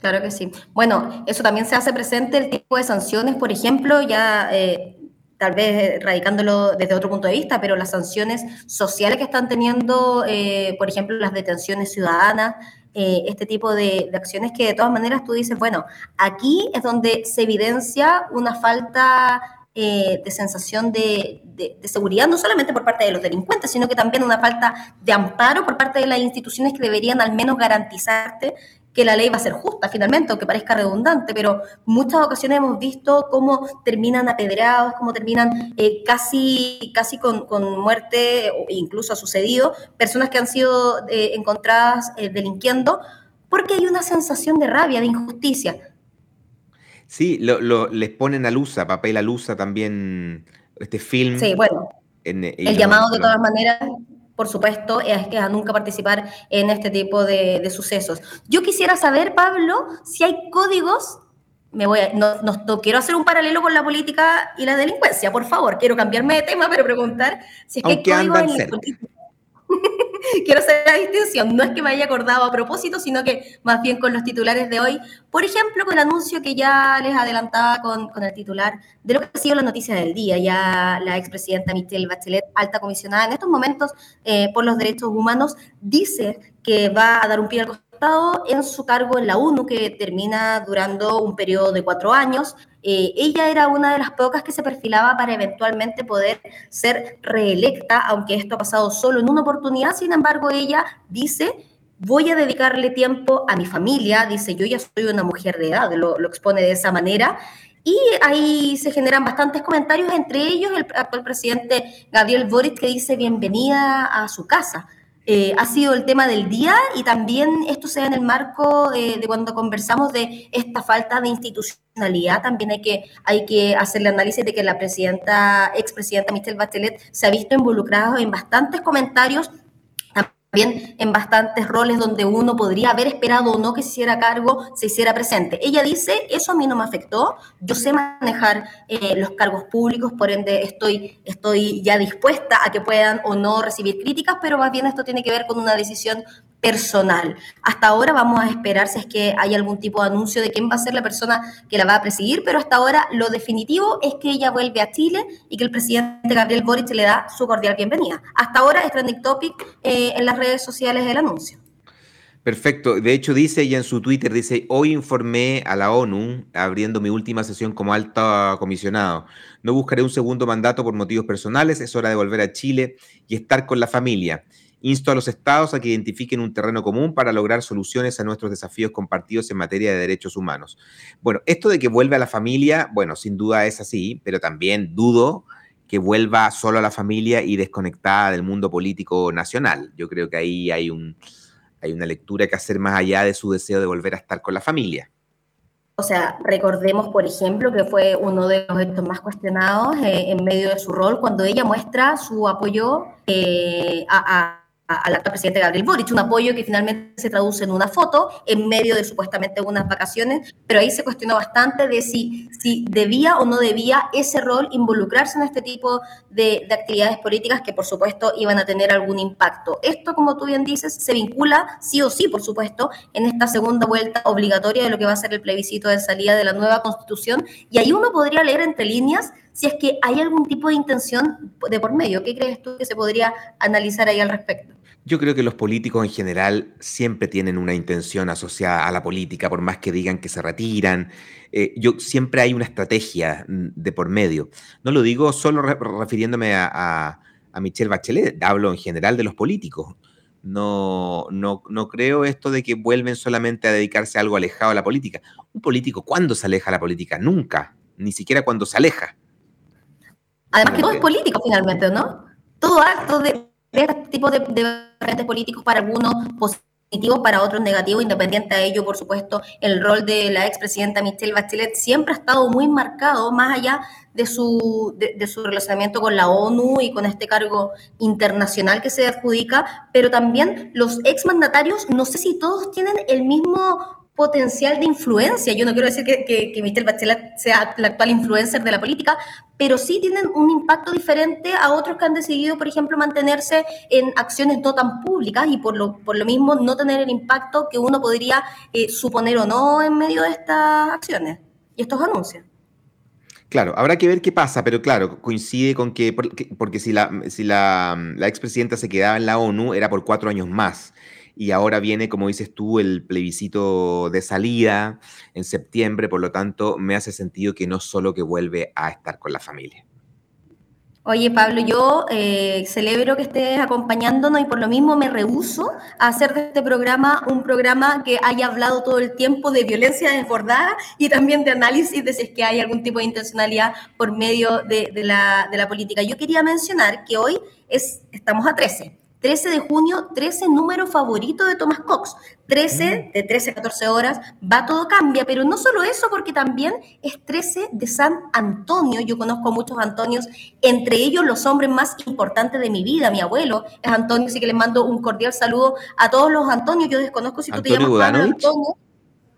Claro que sí. Bueno, eso también se hace presente el tipo de sanciones, por ejemplo, ya eh, tal vez radicándolo desde otro punto de vista, pero las sanciones sociales que están teniendo, eh, por ejemplo, las detenciones ciudadanas, eh, este tipo de, acciones que de todas maneras tú dices, bueno, aquí es donde se evidencia una falta de sensación de, de, seguridad, no solamente por parte de los delincuentes, sino que también una falta de amparo por parte de las instituciones que deberían al menos garantizarte que la ley va a ser justa finalmente, aunque parezca redundante, pero muchas ocasiones hemos visto cómo terminan apedreados, cómo terminan eh, casi, casi con, muerte, o incluso ha sucedido, personas que han sido eh, encontradas eh, delinquiendo, porque hay una sensación de rabia, de injusticia. Sí, lo, les ponen a Lusa, papel a Lusa también, este film. Sí, bueno. el llamado de todas maneras por supuesto, es que a nunca participar en este tipo de, sucesos. Yo quisiera saber, Pablo, si hay códigos me voy no, no, quiero hacer un paralelo con la política y la delincuencia, por favor. Quiero cambiarme de tema, pero preguntar si es que hay códigos en la política. quiero hacer la distinción. No es que me haya acordado a propósito, sino que más bien con los titulares de hoy. Por ejemplo, con el anuncio que ya les adelantaba con, el titular de lo que ha sido la noticia del día. Ya la expresidenta Michelle Bachelet, alta comisionada en estos momentos eh, por los derechos humanos, dice que va a dar un pie al costado en su cargo en la ONU, que termina durando un periodo de cuatro años. Eh, ella era una de las pocas que se perfilaba para eventualmente poder ser reelecta, aunque esto ha pasado solo en una oportunidad, sin embargo ella dice, voy a dedicarle tiempo a mi familia, dice, yo ya soy una mujer de edad, lo, lo expone de esa manera, y ahí se generan bastantes comentarios, entre ellos el actual presidente Gabriel Boric que dice bienvenida a su casa. Eh, ha sido el tema del día y también esto se da en el marco eh, de cuando conversamos de esta falta de institucionalidad. También hay que, hay que hacer el análisis de que la presidenta, expresidenta Michelle Bachelet se ha visto involucrada en bastantes comentarios también en bastantes roles donde uno podría haber esperado o no que se hiciera cargo, se hiciera presente. Ella dice, eso a mí no me afectó, yo sé manejar eh, los cargos públicos, por ende estoy, estoy ya dispuesta a que puedan o no recibir críticas, pero más bien esto tiene que ver con una decisión personal. Hasta ahora vamos a esperar si es que hay algún tipo de anuncio de quién va a ser la persona que la va a presidir, pero hasta ahora lo definitivo es que ella vuelve a Chile y que el presidente Gabriel Boric le da su cordial bienvenida. Hasta ahora es trending topic eh, en las redes sociales el anuncio. Perfecto. De hecho, dice ella en su Twitter, dice, hoy informé a la ONU, abriendo mi última sesión como alta comisionado. No buscaré un segundo mandato por motivos personales, es hora de volver a Chile y estar con la familia. Insto a los estados a que identifiquen un terreno común para lograr soluciones a nuestros desafíos compartidos en materia de derechos humanos. Bueno, esto de que vuelve a la familia, bueno, sin duda es así, pero también dudo que vuelva solo a la familia y desconectada del mundo político nacional. Yo creo que ahí hay, un, hay una lectura que hacer más allá de su deseo de volver a estar con la familia. O sea, recordemos, por ejemplo, que fue uno de los hechos más cuestionados eh, en medio de su rol cuando ella muestra su apoyo eh, a al actual presidente Gabriel Boric, un apoyo que finalmente se traduce en una foto en medio de supuestamente unas vacaciones, pero ahí se cuestionó bastante de si, si debía o no debía ese rol involucrarse en este tipo de, de actividades políticas que por supuesto iban a tener algún impacto. Esto, como tú bien dices, se vincula sí o sí, por supuesto, en esta segunda vuelta obligatoria de lo que va a ser el plebiscito de salida de la nueva constitución y ahí uno podría leer entre líneas si es que hay algún tipo de intención de por medio. ¿Qué crees tú que se podría analizar ahí al respecto? Yo creo que los políticos en general siempre tienen una intención asociada a la política, por más que digan que se retiran. Eh, yo siempre hay una estrategia mm, de por medio. No lo digo solo refiriéndome a, a, Michelle Bachelet, hablo en general de los políticos. No, no, no creo esto de que vuelven solamente a dedicarse a algo alejado a la política. Un político, ¿cuándo se aleja a la política? Nunca, ni siquiera cuando se aleja. Además que todo es político finalmente, ¿no? Todo acto de, este tipo de, de políticos para algunos positivo, para otros negativo, independiente a ello, por supuesto, el rol de la expresidenta Michelle Bachelet siempre ha estado muy marcado, más allá de su, de, su relacionamiento con la ONU y con este cargo internacional que se adjudica, pero también los exmandatarios, no sé si todos tienen el mismo potencial de influencia. Yo no quiero decir que, que, que Michelle Bachelet sea la actual influencer de la política, pero sí tienen un impacto diferente a otros que han decidido, por ejemplo, mantenerse en acciones no tan públicas y por lo, por lo mismo no tener el impacto que uno podría eh, suponer o no en medio de estas acciones y estos anuncios. Claro, habrá que ver qué pasa, pero claro, coincide con que, porque, si, la, si la, la expresidenta se quedaba en la ONU era por cuatro años más y ahora viene, como dices tú, el plebiscito de salida en septiembre, por lo tanto, me hace sentido que no solo que vuelve a estar con la familia. Oye, Pablo, yo eh, celebro que estés acompañándonos y por lo mismo me rehuso a hacer de este programa un programa que haya hablado todo el tiempo de violencia desbordada y también de análisis de si es que hay algún tipo de intencionalidad por medio de, la, de la política. Yo quería mencionar que hoy es, estamos a 13. 13 de junio, 13 número favorito de Thomas Cox. 13, mm. de 13 a 14 horas, va todo cambia, pero no solo eso, porque también es 13 de San Antonio. Yo conozco a muchos Antonios, entre ellos los hombres más importantes de mi vida. Mi abuelo es Antonio, así que les mando un cordial saludo a todos los Antonios. Yo desconozco si tú te llamas Antonio.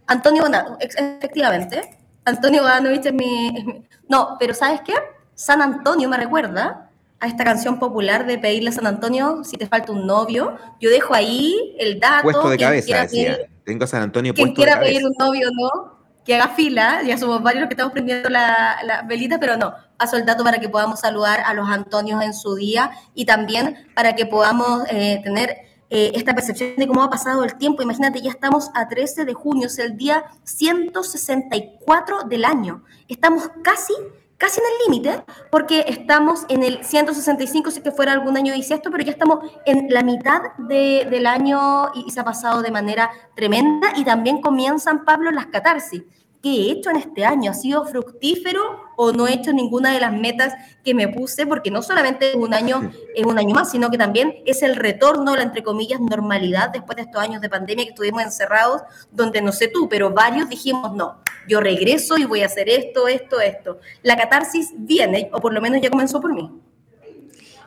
Antonio efectivamente. Antonio Bodanovich es mi... No, pero ¿sabes qué? San Antonio me recuerda a esta canción popular de pedirle a San Antonio si te falta un novio. Yo dejo ahí el dato. Puesto de cabeza, decía. Tengo a San Antonio puesto quiera pedir un novio no, que haga fila. Ya somos varios los que estamos prendiendo la, la velita, pero no. Paso el dato para que podamos saludar a los Antonios en su día y también para que podamos eh, tener eh, esta percepción de cómo ha pasado el tiempo. Imagínate, ya estamos a 13 de junio, es el día 164 del año. Estamos casi casi en el límite, porque estamos en el 165, si que fuera algún año dice esto, pero ya estamos en la mitad del año y, se ha pasado de manera tremenda y también comienzan, Pablo, las catarsis. ¿qué he hecho en este año? ¿Ha sido fructífero o no he hecho ninguna de las metas que me puse? Porque no solamente es un año, es un año más, sino que también es el retorno, la entre comillas, normalidad después de estos años de pandemia que estuvimos encerrados, donde no sé tú, pero varios dijimos, no, yo regreso y voy a hacer esto, esto, esto. La catarsis viene, o por lo menos ya comenzó por mí.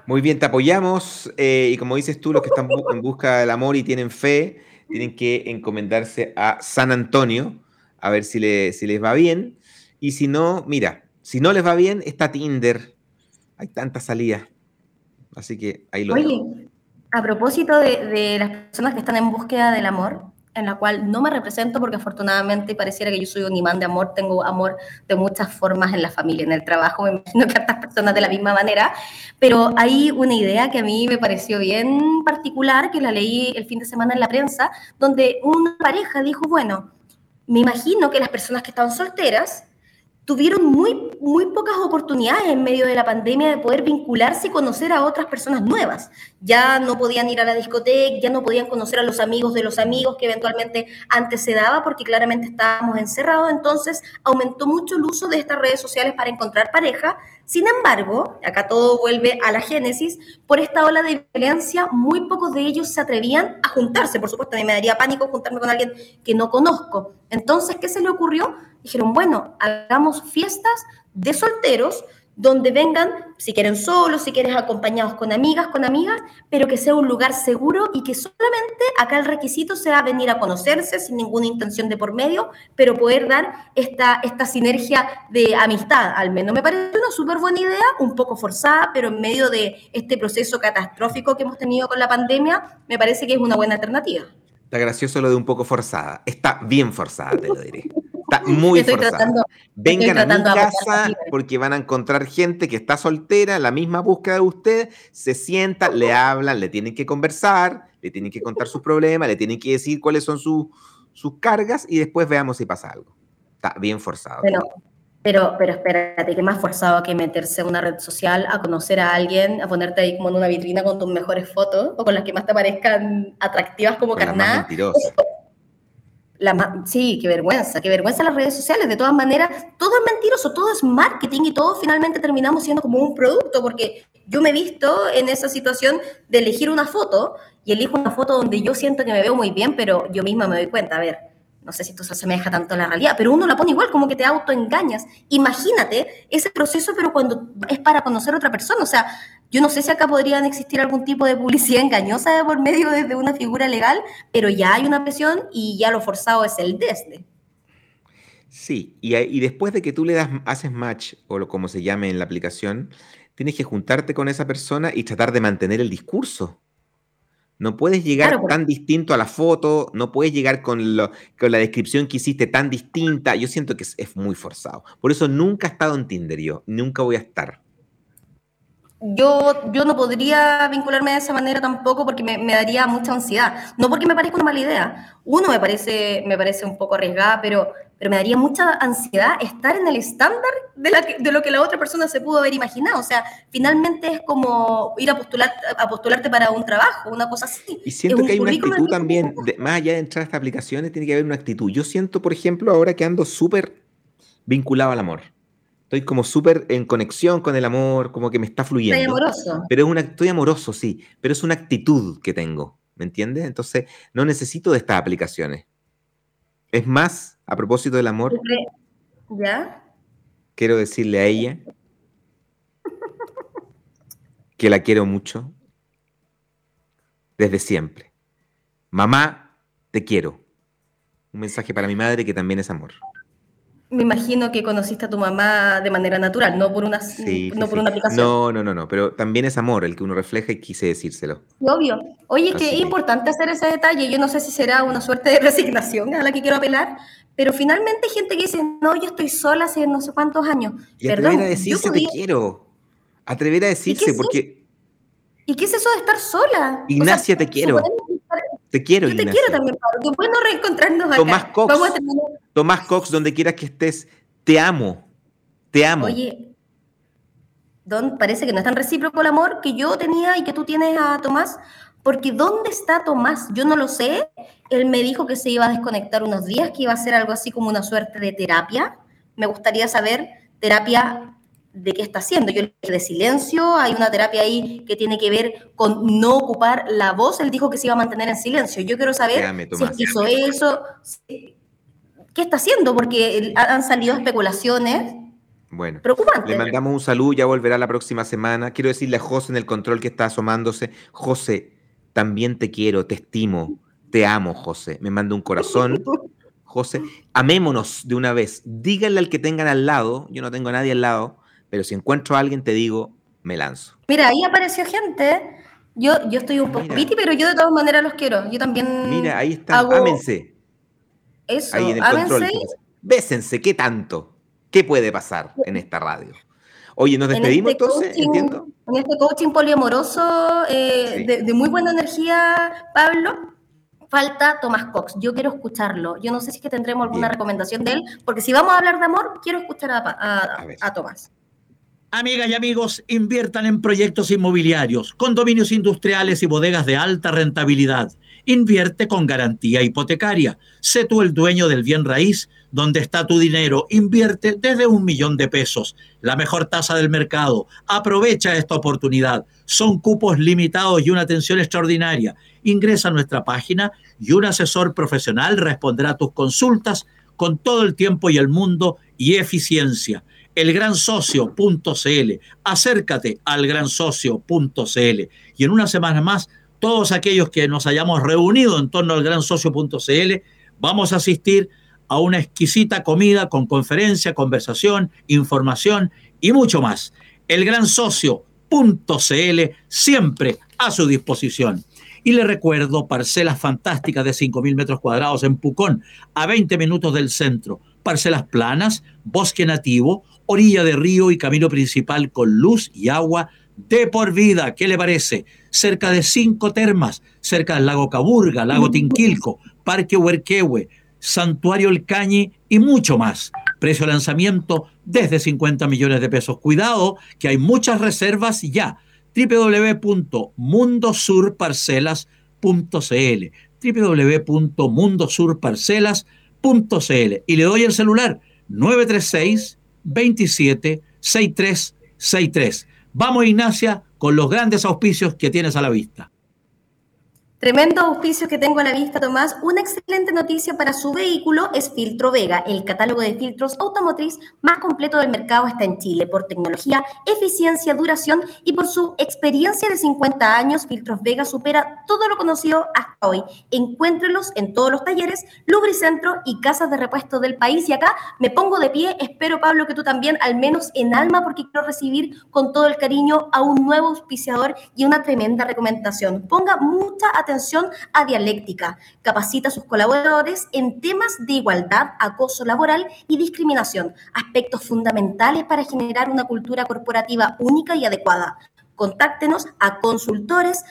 Muy bien, te apoyamos eh, y como dices tú, los que están en busca del amor y tienen fe, tienen que encomendarse a San Antonio, a ver si, si les va bien. Y si no, mira, si no les va bien, está Tinder. Hay tantas salidas. Así que ahí lo Oye, a propósito de, de, las personas que están en búsqueda del amor, en la cual no me represento porque afortunadamente pareciera que yo soy un imán de amor, tengo amor de muchas formas en la familia, en el trabajo, me imagino que a estas personas de la misma manera, pero hay una idea que a mí me pareció bien particular, que la leí el fin de semana en la prensa, donde una pareja dijo, bueno, me imagino que las personas que estaban solteras tuvieron muy, muy pocas oportunidades en medio de la pandemia de poder vincularse y conocer a otras personas nuevas. Ya no podían ir a la discoteca, ya no podían conocer a los amigos de los amigos que eventualmente antes se daba porque claramente estábamos encerrados. Entonces aumentó mucho el uso de estas redes sociales para encontrar pareja. Sin embargo, acá todo vuelve a la génesis, por esta ola de violencia, muy pocos de ellos se atrevían a juntarse. Por supuesto, a mí me daría pánico juntarme con alguien que no conozco. Entonces, ¿qué se le ocurrió? Dijeron, bueno, hagamos fiestas de solteros donde vengan, si quieren solos, si quieren acompañados con amigas, con amigas, pero que sea un lugar seguro y que solamente acá el requisito sea venir a conocerse sin ninguna intención de por medio, pero poder dar esta, esta sinergia de amistad, al menos. Me parece una súper buena idea, un poco forzada, pero en medio de este proceso catastrófico que hemos tenido con la pandemia, me parece que es una buena alternativa. Está gracioso lo de un poco forzada. Está bien forzada, te lo diré Está muy forzado. Vengan a mi casa porque van a encontrar gente que está soltera, la misma búsqueda de usted, se sienta, le hablan, le tienen que conversar, le tienen que contar sus problemas, le tienen que decir cuáles son sus cargas y después veamos si pasa algo. Está bien forzado. Pero, pero espérate, ¿qué más forzado que meterse en una red social a conocer a alguien, a ponerte ahí como en una vitrina con tus mejores fotos o con las que más te parezcan atractivas como carnada? La, sí, qué vergüenza, qué vergüenza las redes sociales. De todas maneras, todo es mentiroso, todo es marketing y todo finalmente terminamos siendo como un producto, porque yo me he visto en esa situación de elegir una foto y elijo una foto donde yo siento que me veo muy bien, pero yo misma me doy cuenta, a ver, no sé si esto se asemeja tanto a la realidad, pero uno la pone igual, como que te autoengañas. Imagínate ese proceso, pero cuando es para conocer a otra persona. O sea, yo no sé si acá podrían existir algún tipo de publicidad engañosa por medio de una figura legal, pero ya hay una presión y ya lo forzado es el desde. Sí, y, después de que tú le das, haces match, o lo, como se llame en la aplicación, tienes que juntarte con esa persona y tratar de mantener el discurso. No puedes llegar tan distinto a la foto, no puedes llegar con, la descripción que hiciste tan distinta. Yo siento que es, muy forzado. Por eso nunca he estado en Tinder yo, nunca voy a estar. Yo, yo no podría vincularme de esa manera tampoco porque me, me, daría mucha ansiedad. No porque me parezca una mala idea. Uno me parece, me parece un poco arriesgada, pero pero me daría mucha ansiedad estar en el estándar de, la de, lo que la otra persona se pudo haber imaginado. O sea, finalmente es como ir a, postular, a postularte para un trabajo, una cosa así. Y siento que hay una actitud también, más allá de entrar a estas aplicaciones, tiene que haber una actitud. Yo siento, por ejemplo, ahora que ando súper vinculado al amor. Estoy como súper en conexión con el amor, como que me está fluyendo. Estoy amoroso. Pero es una, estoy amoroso, sí, pero es una actitud que tengo, ¿me entiendes? Entonces, no necesito de estas aplicaciones. Es más, a propósito del amor. ¿Ya? Quiero decirle a ella que la quiero mucho desde siempre. Mamá, te quiero. Un mensaje para mi madre que también es amor me imagino que conociste a tu mamá de manera natural, no por una, no por una aplicación. No, no, no, no, pero también es amor el que uno refleja y quise decírselo. Obvio. Oye, es que es importante hacer ese detalle. Yo no sé si será una suerte de resignación a la que quiero apelar, pero finalmente hay gente que dice, no, yo estoy sola hace no sé cuántos años. Y atrever a decirse te quiero. Atrever a decirse, porque... ¿Y qué es eso de estar sola? Ignacia, te quiero. Te quiero, Yo te quiero también, Pablo. Qué bueno reencontrarnos acá. Tomás Cox, Vamos a Tomás Cox, donde quieras que estés, te amo. Te amo. Oye, Don, parece que no es tan recíproco el amor que yo tenía y que tú tienes a Tomás, porque ¿dónde está Tomás? Yo no lo sé. Él me dijo que se iba a desconectar unos días, que iba a hacer algo así como una suerte de terapia. Me gustaría saber, terapia de qué está haciendo. Yo le de silencio, hay una terapia ahí que tiene que ver con no ocupar la voz. Él dijo que se iba a mantener en silencio. Yo quiero saber si hizo eso, qué está haciendo, porque han salido especulaciones. Bueno, le mandamos un saludo, ya volverá la próxima semana. Quiero decirle a José en el control que está asomándose, José, también te quiero, te estimo, te amo, José. Me manda un corazón. José, amémonos de una vez. Díganle al que tengan al lado, yo no tengo a nadie al lado, pero si encuentro a alguien, te digo, me lanzo. Mira, ahí apareció gente. Yo, yo estoy un poco piti, pero yo de todas maneras los quiero. Yo también. Mira, ahí está. Ámense. Eso, ahí en el ámense. Bésense, ¿qué tanto? ¿Qué puede pasar en esta radio? Oye, nos despedimos este entonces, entiendo. En este coaching poliamoroso eh, de, de, muy buena energía, Pablo, falta Tomás Cox. Yo quiero escucharlo. Yo no sé si es que tendremos alguna recomendación de él, porque si vamos a hablar de amor, quiero escuchar a, a, a Tomás. Amigas y amigos, inviertan en proyectos inmobiliarios, condominios industriales y bodegas de alta rentabilidad. Invierte con garantía hipotecaria. Sé tú el dueño del bien raíz, donde está tu dinero. Invierte desde un millón de pesos. La mejor tasa del mercado. Aprovecha esta oportunidad. Son cupos limitados y una atención extraordinaria. Ingresa a nuestra página y un asesor profesional responderá a tus consultas con todo el tiempo y el mundo y eficiencia elgransocio.cl. Acércate al gransocio.cl. Y en una semana más, todos aquellos que nos hayamos reunido en torno al gransocio.cl, vamos a asistir a una exquisita comida con conferencia, conversación, información y mucho más. Elgransocio.cl siempre a su disposición. Y le recuerdo parcelas fantásticas de 5.000 metros cuadrados en Pucón, a 20 minutos del centro parcelas planas, bosque nativo, orilla de río y camino principal con luz y agua de por vida. ¿Qué le parece? Cerca de cinco termas, cerca del lago Caburga, lago Tinquilco, Parque Huerquehue, Santuario El Cañi y mucho más. Precio de lanzamiento desde 50 millones de pesos. Cuidado, que hay muchas reservas ya. www.mundosurparcelas.cl www.mundosurparcelas.cl y le doy el celular 936 27 6363. Vamos, Ignacia, con los grandes auspicios que tienes a la vista. Tremendo auspicio que tengo a la vista, Tomás. Una excelente noticia para su vehículo es Filtro Vega. El catálogo de filtros automotriz más completo del mercado está en Chile por tecnología, eficiencia, duración y por su experiencia de 50 años. Filtros Vega supera todo lo conocido hasta hoy. Encuéntrelos en todos los talleres, lubricentro y casas de repuesto del país. Y acá me pongo de pie. Espero, Pablo, que tú también, al menos en alma, porque quiero recibir con todo el cariño a un nuevo auspiciador y una tremenda recomendación. Ponga mucha atención a dialéctica. Capacita a sus colaboradores en temas de igualdad, acoso laboral y discriminación, aspectos fundamentales para generar una cultura corporativa única y adecuada. Contáctenos a consultores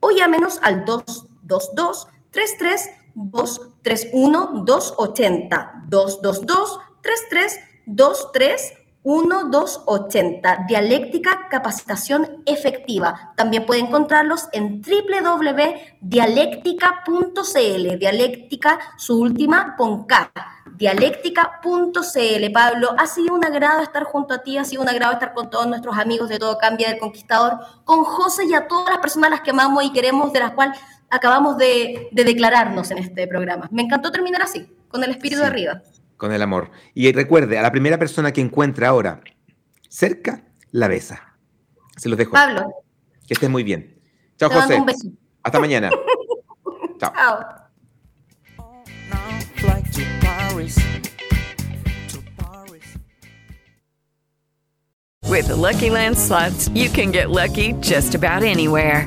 o llámenos al 222 33 231 280 222 33 23 1280, Dialéctica Capacitación Efectiva. También puede encontrarlos en www.dialéctica.cl. Dialéctica, su última con K. Dialéctica.cl. Pablo, ha sido un agrado estar junto a ti, ha sido un agrado estar con todos nuestros amigos de Todo Cambia del Conquistador, con José y a todas las personas a las que amamos y queremos, de las cuales acabamos de, declararnos en este programa. Me encantó terminar así, con el espíritu de arriba con el amor. Y recuerde, a la primera persona que encuentre ahora cerca, la besa. Se los dejo. Pablo. Que estés muy bien. Chao, José. Hasta mañana. Chao. Chao. With the Lucky Land slots, you can get lucky just about anywhere.